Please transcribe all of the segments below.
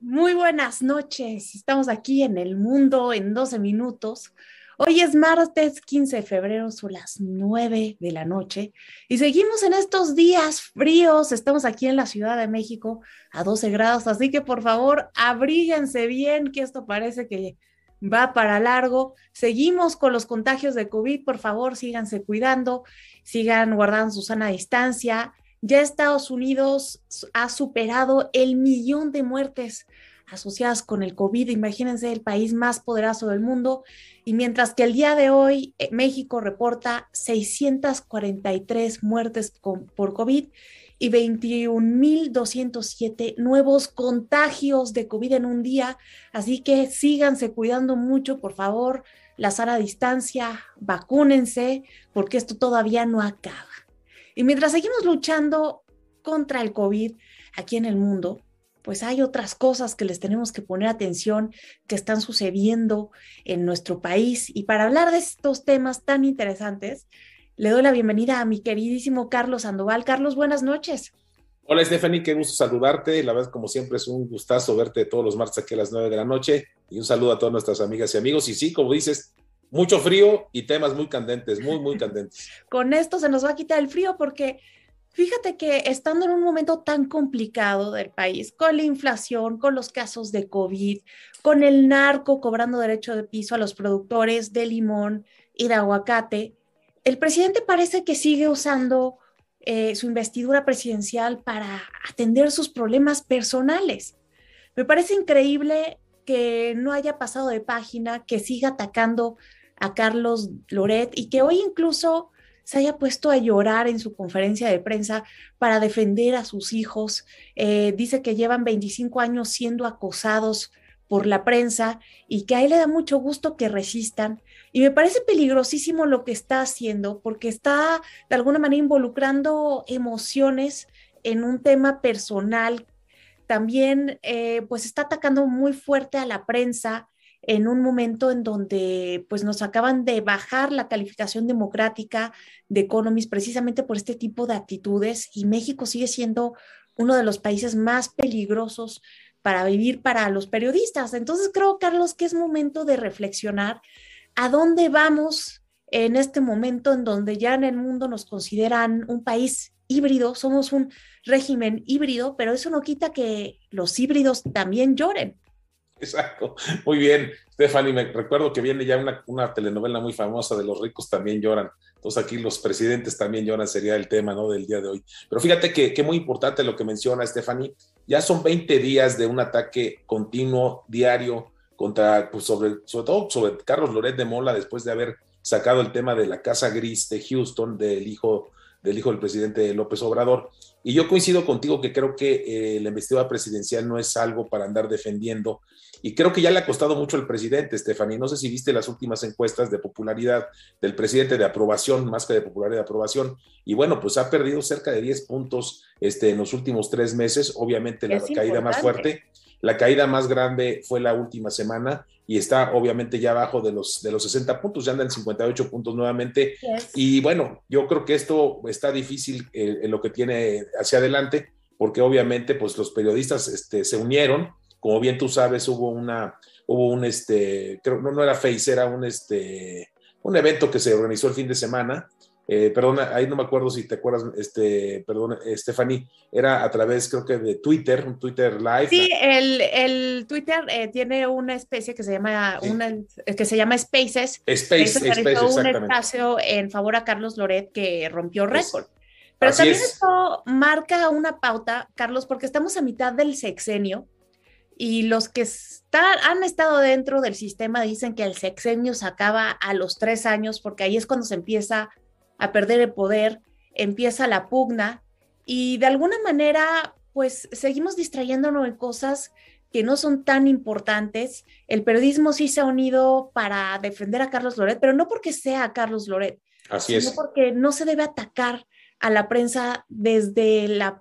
Muy buenas noches. Estamos aquí en el mundo en 12 minutos. Hoy es martes 15 de febrero, son las 9 de la noche y seguimos en estos días fríos. Estamos aquí en la Ciudad de México a 12 grados, así que por favor abríguense bien, que esto parece que va para largo. Seguimos con los contagios de COVID, por favor síganse cuidando, sigan guardando su sana distancia ya Estados Unidos ha superado el millón de muertes asociadas con el COVID. Imagínense el país más poderoso del mundo. Y mientras que el día de hoy eh, México reporta 643 muertes por COVID y 21.207 nuevos contagios de COVID en un día. Así que síganse cuidando mucho, por favor. La sana distancia, vacúnense, porque esto todavía no acaba. Y mientras seguimos luchando contra el COVID aquí en el mundo, pues hay otras cosas que les tenemos que poner atención que están sucediendo en nuestro país. Y para hablar de estos temas tan interesantes, le doy la bienvenida a mi queridísimo Carlos Sandoval. Carlos, buenas noches. Hola Stephanie, qué gusto saludarte. La verdad, como siempre, es un gustazo verte todos los martes aquí a las nueve de la noche. Y un saludo a todas nuestras amigas y amigos. Y sí, como dices, mucho frío y temas muy candentes, muy, muy candentes. Con esto se nos va a quitar el frío porque fíjate que estando en un momento tan complicado del país, con la inflación, con los casos de COVID, con el narco cobrando derecho de piso a los productores de limón y de aguacate, el presidente parece que sigue usando eh, su investidura presidencial para atender sus problemas personales. Me parece increíble que no haya pasado de página, que siga atacando a Carlos Loret y que hoy incluso se haya puesto a llorar en su conferencia de prensa para defender a sus hijos. Eh, dice que llevan 25 años siendo acosados por la prensa y que a él le da mucho gusto que resistan. Y me parece peligrosísimo lo que está haciendo porque está de alguna manera involucrando emociones en un tema personal. También eh, pues está atacando muy fuerte a la prensa en un momento en donde pues nos acaban de bajar la calificación democrática de Economist precisamente por este tipo de actitudes y México sigue siendo uno de los países más peligrosos para vivir para los periodistas. Entonces creo, Carlos, que es momento de reflexionar a dónde vamos en este momento en donde ya en el mundo nos consideran un país híbrido, somos un régimen híbrido, pero eso no quita que los híbridos también lloren. Exacto. Muy bien, Stephanie. Me recuerdo que viene ya una, telenovela muy famosa de Los ricos también lloran. Entonces aquí los presidentes también lloran, sería el tema ¿no? del día de hoy. Pero fíjate que, que muy importante lo que menciona Stephanie. Ya son 20 días de un ataque continuo, diario, contra, pues sobre, sobre todo sobre Carlos Loret de Mola, después de haber sacado el tema de la Casa Gris de Houston, del hijo del hijo del presidente López Obrador. Y yo coincido contigo que creo que eh, la investidura presidencial no es algo para andar defendiendo. Y creo que ya le ha costado mucho al presidente, Stephanie. No sé si viste las últimas encuestas de popularidad del presidente de aprobación, más que de popularidad de aprobación. Y bueno, pues ha perdido cerca de 10 puntos este, en los últimos tres meses. Obviamente la caída más fuerte. La caída más grande fue la última semana y está obviamente ya abajo de los, de los 60 puntos, ya anda en 58 puntos nuevamente. Y bueno, yo creo que esto está difícil eh, en lo que tiene hacia adelante, porque obviamente pues los periodistas este, se unieron, como bien tú sabes, hubo una, hubo un, este, creo, no, no era Face, era un, este, un evento que se organizó el fin de semana, eh, perdona, ahí no me acuerdo si te acuerdas, este, perdón, Stephanie, era a través, creo que de Twitter, un Twitter Live. Sí, el, Twitter eh, tiene una especie que se llama, una, que se llama Spaces. Space, Space, un espacio en favor a Carlos Loret que rompió récord. Pero también esto marca una pauta, Carlos, porque estamos a mitad del sexenio y los que están, han estado dentro del sistema dicen que el sexenio se acaba a los tres años porque ahí es cuando se empieza a perder el poder, empieza la pugna y de alguna manera pues seguimos distrayéndonos en cosas que no son tan importantes. El periodismo sí se ha unido para defender a Carlos Loret, pero no porque sea Carlos Loret, Así sino porque no se debe atacar a la prensa desde la,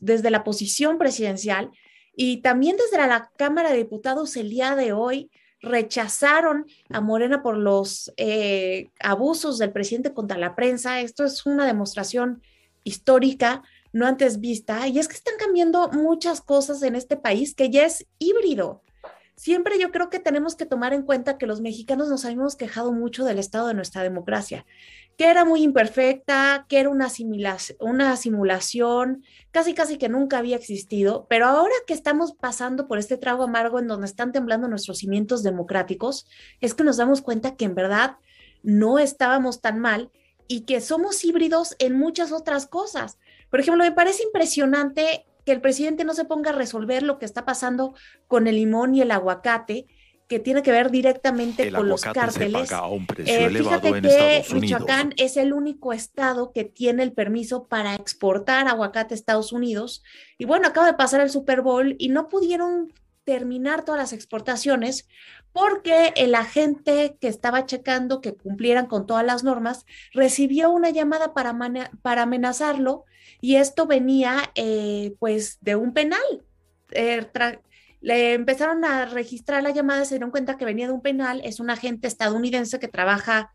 desde la posición presidencial y también desde la Cámara de Diputados el día de hoy rechazaron a Morena por los eh, abusos del presidente contra la prensa. Esto es una demostración histórica. no antes vista, y es que están cambiando muchas cosas en este país que ya es híbrido. Siempre yo creo que tenemos que tomar en cuenta que los mexicanos nos habíamos quejado mucho del estado de nuestra democracia, que era muy imperfecta, que era una, una simulación, casi casi que nunca había existido, pero ahora que estamos pasando por este trago amargo en donde están temblando nuestros cimientos democráticos, es que nos damos cuenta que en verdad no estábamos tan mal y que somos híbridos en muchas otras cosas. Por ejemplo, me parece impresionante que el presidente no se ponga a resolver lo que está pasando con el limón y el aguacate, que tiene que ver directamente con los cárteles. Eh, fíjate que Michoacán es el único estado que tiene el permiso para exportar aguacate a Estados Unidos. Y bueno, acaba de pasar el Super Bowl y no pudieron terminar todas las exportaciones porque el agente que estaba checando que cumplieran con todas las normas recibió una llamada para, para amenazarlo y esto venía eh, pues de un penal. Eh, le empezaron a registrar la llamada, se dieron cuenta que venía de un penal, es un agente estadounidense que trabaja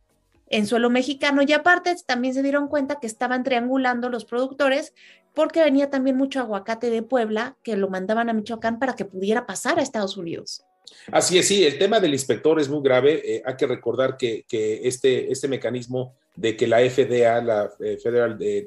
en suelo mexicano y aparte también se dieron cuenta que estaban triangulando los productores porque venía también mucho aguacate de Puebla que lo mandaban a Michoacán para que pudiera pasar a Estados Unidos. Así es, sí, el tema del inspector es muy grave. Eh, hay que recordar que, este, este mecanismo de que la FDA, la eh, Federal eh,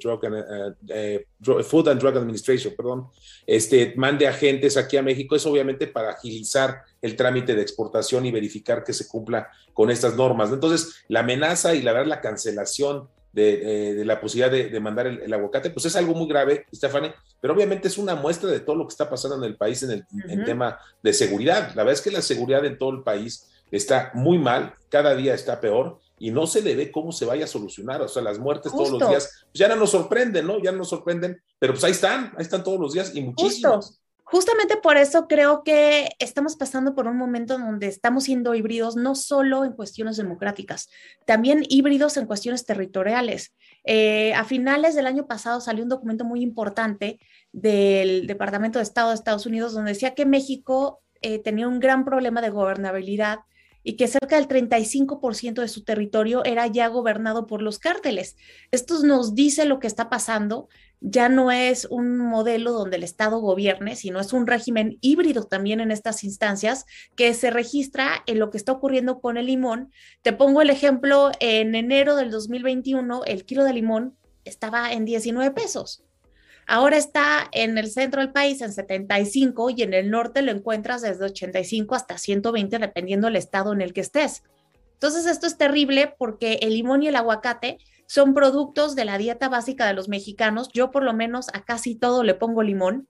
Drug Food and Drug Administration, perdón, este, mande agentes aquí a México es obviamente para agilizar el trámite de exportación y verificar que se cumpla con estas normas. Entonces, la amenaza y la la cancelación de, la posibilidad de, mandar el, aguacate, pues es algo muy grave, Stephanie, pero obviamente es una muestra de todo lo que está pasando en el país en el tema de seguridad. La verdad es que la seguridad en todo el país está muy mal, cada día está peor y no se le ve cómo se vaya a solucionar. O sea, las muertes todos los días, pues ya no nos sorprenden, ¿no? Ya no nos sorprenden, pero pues ahí están, ahí están todos los días y muchísimos. Justamente por eso creo que estamos pasando por un momento donde estamos siendo híbridos no solo en cuestiones democráticas, también híbridos en cuestiones territoriales. Eh, a finales del año pasado salió un documento muy importante del Departamento de Estado de Estados Unidos donde decía que México eh, tenía un gran problema de gobernabilidad y que cerca del 35% de su territorio era ya gobernado por los cárteles. Esto nos dice lo que está pasando. Ya no es un modelo donde el Estado gobierne, sino es un régimen híbrido también en estas instancias que se registra en lo que está ocurriendo con el limón. Te pongo el ejemplo, en enero del 2021 el kilo de limón estaba en 19 pesos. Ahora está en el centro del país en 75 y en el norte lo encuentras desde 85 hasta 120 dependiendo del estado en el que estés. Entonces esto es terrible porque el limón y el aguacate son productos de la dieta básica de los mexicanos. Yo por lo menos a casi todo le pongo limón.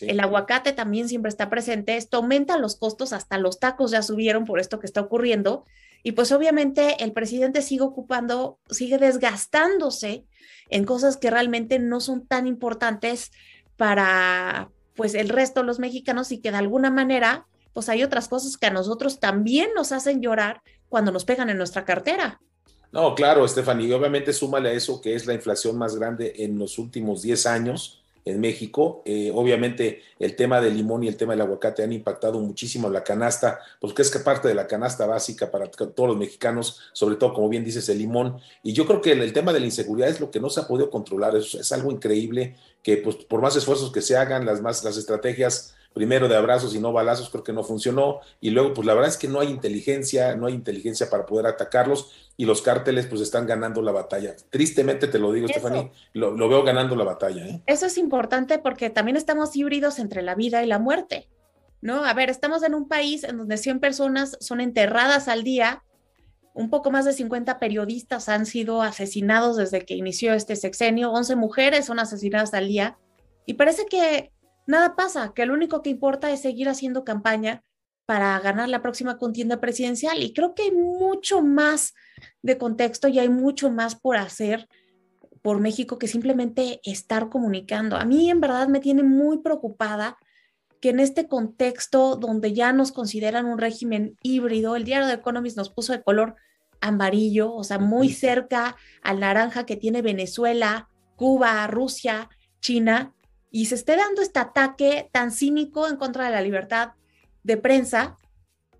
El aguacate también siempre está presente. Esto aumenta los costos, hasta los tacos ya subieron por esto que está ocurriendo. Y pues obviamente el presidente sigue ocupando, sigue desgastándose en cosas que realmente no son tan importantes para pues el resto de los mexicanos y que de alguna manera pues hay otras cosas que a nosotros también nos hacen llorar cuando nos pegan en nuestra cartera. No, claro, Stephanie, y obviamente súmale a eso que es la inflación más grande en los últimos 10 años en México. Eh, obviamente el tema del limón y el tema del aguacate han impactado muchísimo la canasta, porque es que parte de la canasta básica para todos los mexicanos, sobre todo, como bien dices, el limón. Y yo creo que el, tema de la inseguridad es lo que no se ha podido controlar. Es, es algo increíble que pues, por más esfuerzos que se hagan, las, más, las estrategias primero de abrazos y no balazos, creo que no funcionó. Y luego, pues la verdad es que no hay inteligencia, no hay inteligencia para poder atacarlos y los cárteles pues están ganando la batalla. Tristemente te lo digo, Stephanie, lo, veo ganando la batalla. ¿eh? Eso es importante porque también estamos híbridos entre la vida y la muerte, ¿no? A ver, estamos en un país en donde 100 personas son enterradas al día, un poco más de 50 periodistas han sido asesinados desde que inició este sexenio, 11 mujeres son asesinadas al día y parece que nada pasa, que lo único que importa es seguir haciendo campaña para ganar la próxima contienda presidencial. Y creo que hay mucho más de contexto y hay mucho más por hacer por México que simplemente estar comunicando. A mí en verdad me tiene muy preocupada que en este contexto donde ya nos consideran un régimen híbrido, el diario de Economist nos puso de color amarillo, o sea, muy cerca al naranja que tiene Venezuela, Cuba, Rusia, China, y se esté dando este ataque tan cínico en contra de la libertad de prensa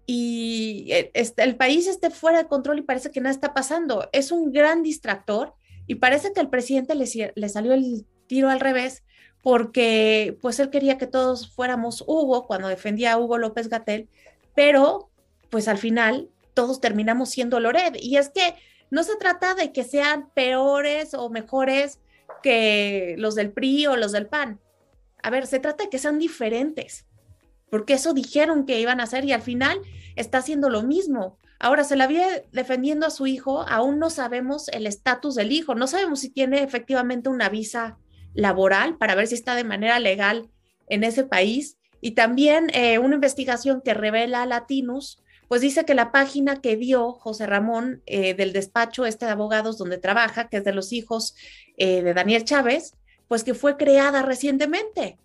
y eh, este, el país esté fuera de control y parece que nada está pasando. Es un gran distractor y parece que al presidente le, salió el tiro al revés porque pues él quería que todos fuéramos Hugo cuando defendía a Hugo López Gatel, pero pues al final todos terminamos siendo Lored. Y es que no se trata de que sean peores o mejores que los del PRI o los del PAN. A ver, se trata de que sean diferentes, porque eso dijeron que iban a hacer y al final está haciendo lo mismo. Ahora se la viene defendiendo a su hijo, aún no sabemos el estatus del hijo, no sabemos si tiene efectivamente una visa laboral para ver si está de manera legal en ese país. Y también eh, una investigación que revela a Latinus, pues dice que la página que dio José Ramón eh, del despacho este de abogados donde trabaja, que es de los hijos eh, de Daniel Chávez, pues que fue creada recientemente.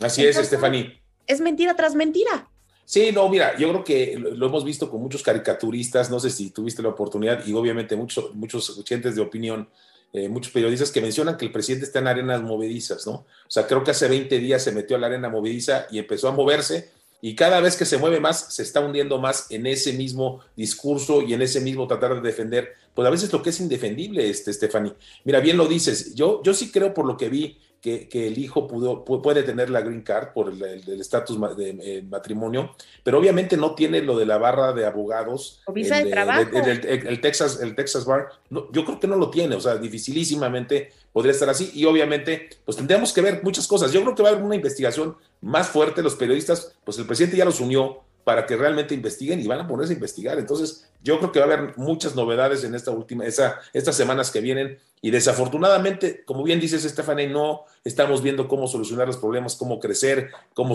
Así es, Estefaní. Es mentira tras mentira. Sí, no, mira, yo creo que lo, hemos visto con muchos caricaturistas, no sé si tuviste la oportunidad y obviamente muchos, muchos oyentes de opinión eh, muchos periodistas que mencionan que el presidente está en arenas movedizas, ¿no? O sea, creo que hace 20 días se metió a la arena movediza y empezó a moverse y cada vez que se mueve más, se está hundiendo más en ese mismo discurso y en ese mismo tratar de defender, pues a veces lo que es indefendible, este, Stephanie. Mira, bien lo dices, yo, yo sí creo por lo que vi que, el hijo pudo, puede tener la green card por el estatus de, eh, matrimonio, pero obviamente no tiene lo de la barra de abogados. O visa de, trabajo. el, Texas, el Texas Bar, yo creo que no lo tiene, o sea, dificilísimamente podría estar así y obviamente pues tendríamos que ver muchas cosas. Yo creo que va a haber una investigación más fuerte, los periodistas, pues el presidente ya los unió para que realmente investiguen y van a ponerse a investigar. Entonces, yo creo que va a haber muchas novedades en esta última, estas semanas que vienen y desafortunadamente, como bien dices, Stephanie, no estamos viendo cómo solucionar los problemas, cómo crecer, cómo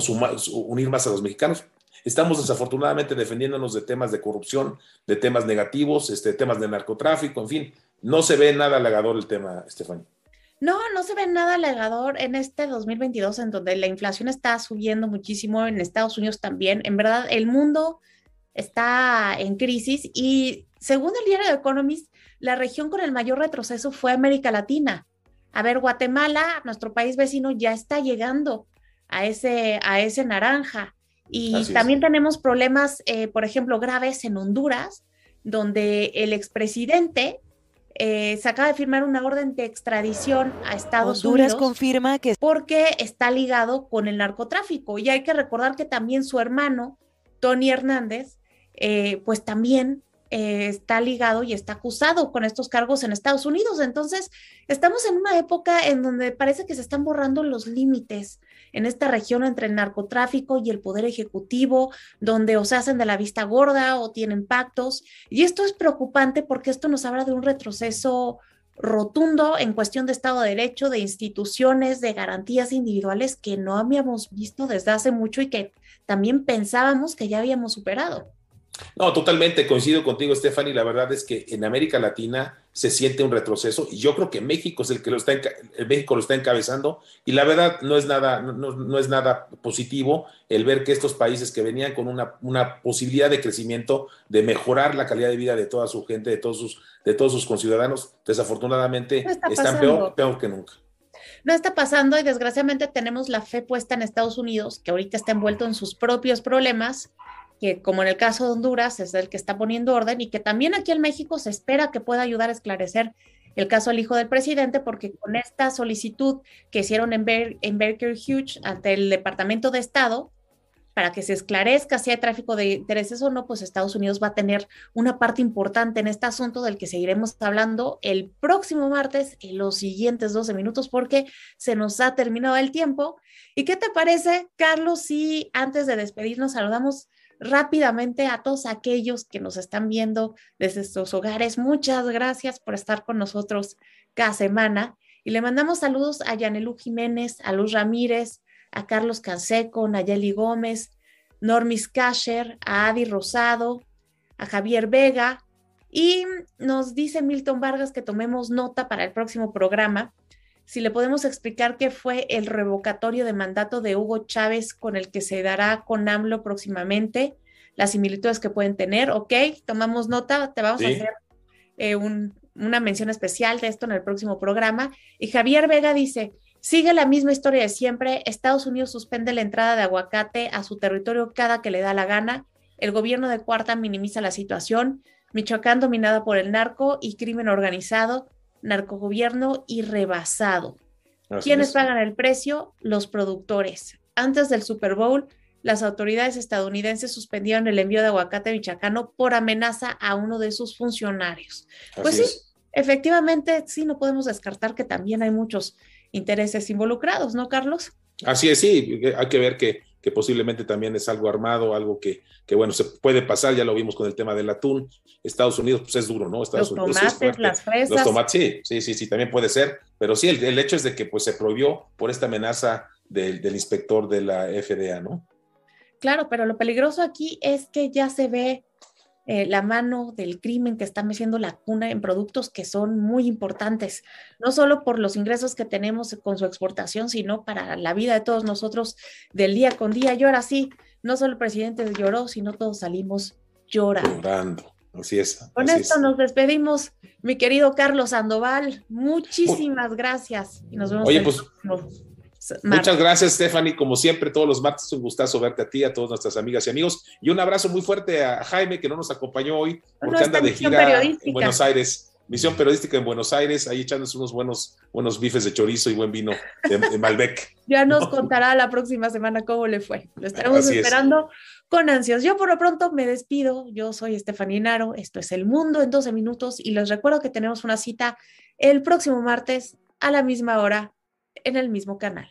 unir más a los mexicanos. Estamos desafortunadamente defendiéndonos de temas de corrupción, de temas negativos, este, temas de narcotráfico, en fin, no se ve nada halagador el tema, Stephanie. No, no se ve nada alegador en este 2022 en donde la inflación está subiendo muchísimo, en Estados Unidos también. En verdad, el mundo está en crisis y según el diario de Economist, la región con el mayor retroceso fue América Latina. A ver, Guatemala, nuestro país vecino, ya está llegando a ese, a ese naranja. Y también tenemos problemas, eh, por ejemplo, graves en Honduras, donde el expresidente eh, se acaba de firmar una orden de extradición a Estados Honduras Unidos. confirma que porque está ligado con el narcotráfico y hay que recordar que también su hermano Tony Hernández, eh, pues también eh, está ligado y está acusado con estos cargos en Estados Unidos. Entonces, estamos en una época en donde parece que se están borrando los límites en esta región entre el narcotráfico y el poder ejecutivo, donde o se hacen de la vista gorda o tienen pactos. Y esto es preocupante porque esto nos habla de un retroceso rotundo en cuestión de Estado de Derecho, de instituciones, de garantías individuales que no habíamos visto desde hace mucho y que también pensábamos que ya habíamos superado. No, totalmente coincido contigo, Stephanie. La verdad es que en América Latina se siente un retroceso y yo creo que México es el que lo está, México lo está encabezando y la verdad no es nada, no, es nada positivo el ver que estos países que venían con una, una, posibilidad de crecimiento, de mejorar la calidad de vida de toda su gente, de todos sus, de todos sus conciudadanos, desafortunadamente están peor, peor que nunca. No está pasando y desgraciadamente tenemos la fe puesta en Estados Unidos, que ahorita está envuelto en sus propios problemas que como en el caso de Honduras es el que está poniendo orden y que también aquí en México se espera que pueda ayudar a esclarecer el caso del hijo del presidente, porque con esta solicitud que hicieron en, en Baker Hughes ante el Departamento de Estado, para que se esclarezca si hay tráfico de intereses o no, pues Estados Unidos va a tener una parte importante en este asunto del que seguiremos hablando el próximo martes en los siguientes 12 minutos porque se nos ha terminado el tiempo. ¿Y qué te parece, Carlos, si antes de despedirnos saludamos rápidamente a todos aquellos que nos están viendo desde sus hogares. Muchas gracias por estar con nosotros cada semana. Y le mandamos saludos a Yanelú Jiménez, a Luz Ramírez, a Carlos Canseco, Nayeli Gómez, Normis Kasher, a Adi Rosado, a Javier Vega. Y nos dice Milton Vargas que tomemos nota para el próximo programa si le podemos explicar qué fue el revocatorio de mandato de Hugo Chávez con el que se dará con AMLO próximamente, las similitudes que pueden tener, ok, tomamos nota, te vamos a hacer eh, una mención especial de esto en el próximo programa. Y Javier Vega dice, sigue la misma historia de siempre, Estados Unidos suspende la entrada de aguacate a su territorio cada que le da la gana, el gobierno de Cuarta minimiza la situación, Michoacán dominada por el narco y crimen organizado, narcogobierno y rebasado. ¿Quiénes pagan el precio? Los productores. Antes del Super Bowl, las autoridades estadounidenses suspendieron el envío de aguacate michacano por amenaza a uno de sus funcionarios. pues sí, efectivamente, sí, no podemos descartar que también hay muchos intereses involucrados, ¿no, Carlos? Así es, sí, hay que ver que, que posiblemente también es algo armado, algo que, que, bueno, se puede pasar, ya lo vimos con el tema del atún. Estados Unidos, pues es duro, ¿no? Estados los tomates, las fresas. Los tomates, sí, sí, sí, sí, también puede ser, pero sí, el, hecho es de que pues se prohibió por esta amenaza del, del inspector de la FDA, ¿no? Claro, pero lo peligroso aquí es que ya se ve eh, la mano del crimen que está metiendo la cuna en productos que son muy importantes, no solo por los ingresos que tenemos con su exportación, sino para la vida de todos nosotros del día con día. Y ahora sí, no solo el presidente lloró, sino todos salimos llorando. Llorando. Así es. Con esto nos despedimos, mi querido Carlos Sandoval. Muchísimas gracias. Y nos vemos. Oye, pues, Muchas gracias, Stephanie. Como siempre, todos los martes un gustazo verte a ti, a todas nuestras amigas y amigos. Y un abrazo muy fuerte a Jaime, que no nos acompañó hoy, porque anda de gira en Buenos Aires. Misión periodística en Buenos Aires, ahí echándose unos buenos, buenos bifes de chorizo y buen vino de, Malbec. ya nos contará la próxima semana cómo le fue. Lo estaremos esperando con ansias. Yo por lo pronto me despido. Yo soy Estefanía Naro. Esto es El Mundo en 12 minutos y les recuerdo que tenemos una cita el próximo martes a la misma hora en el mismo canal.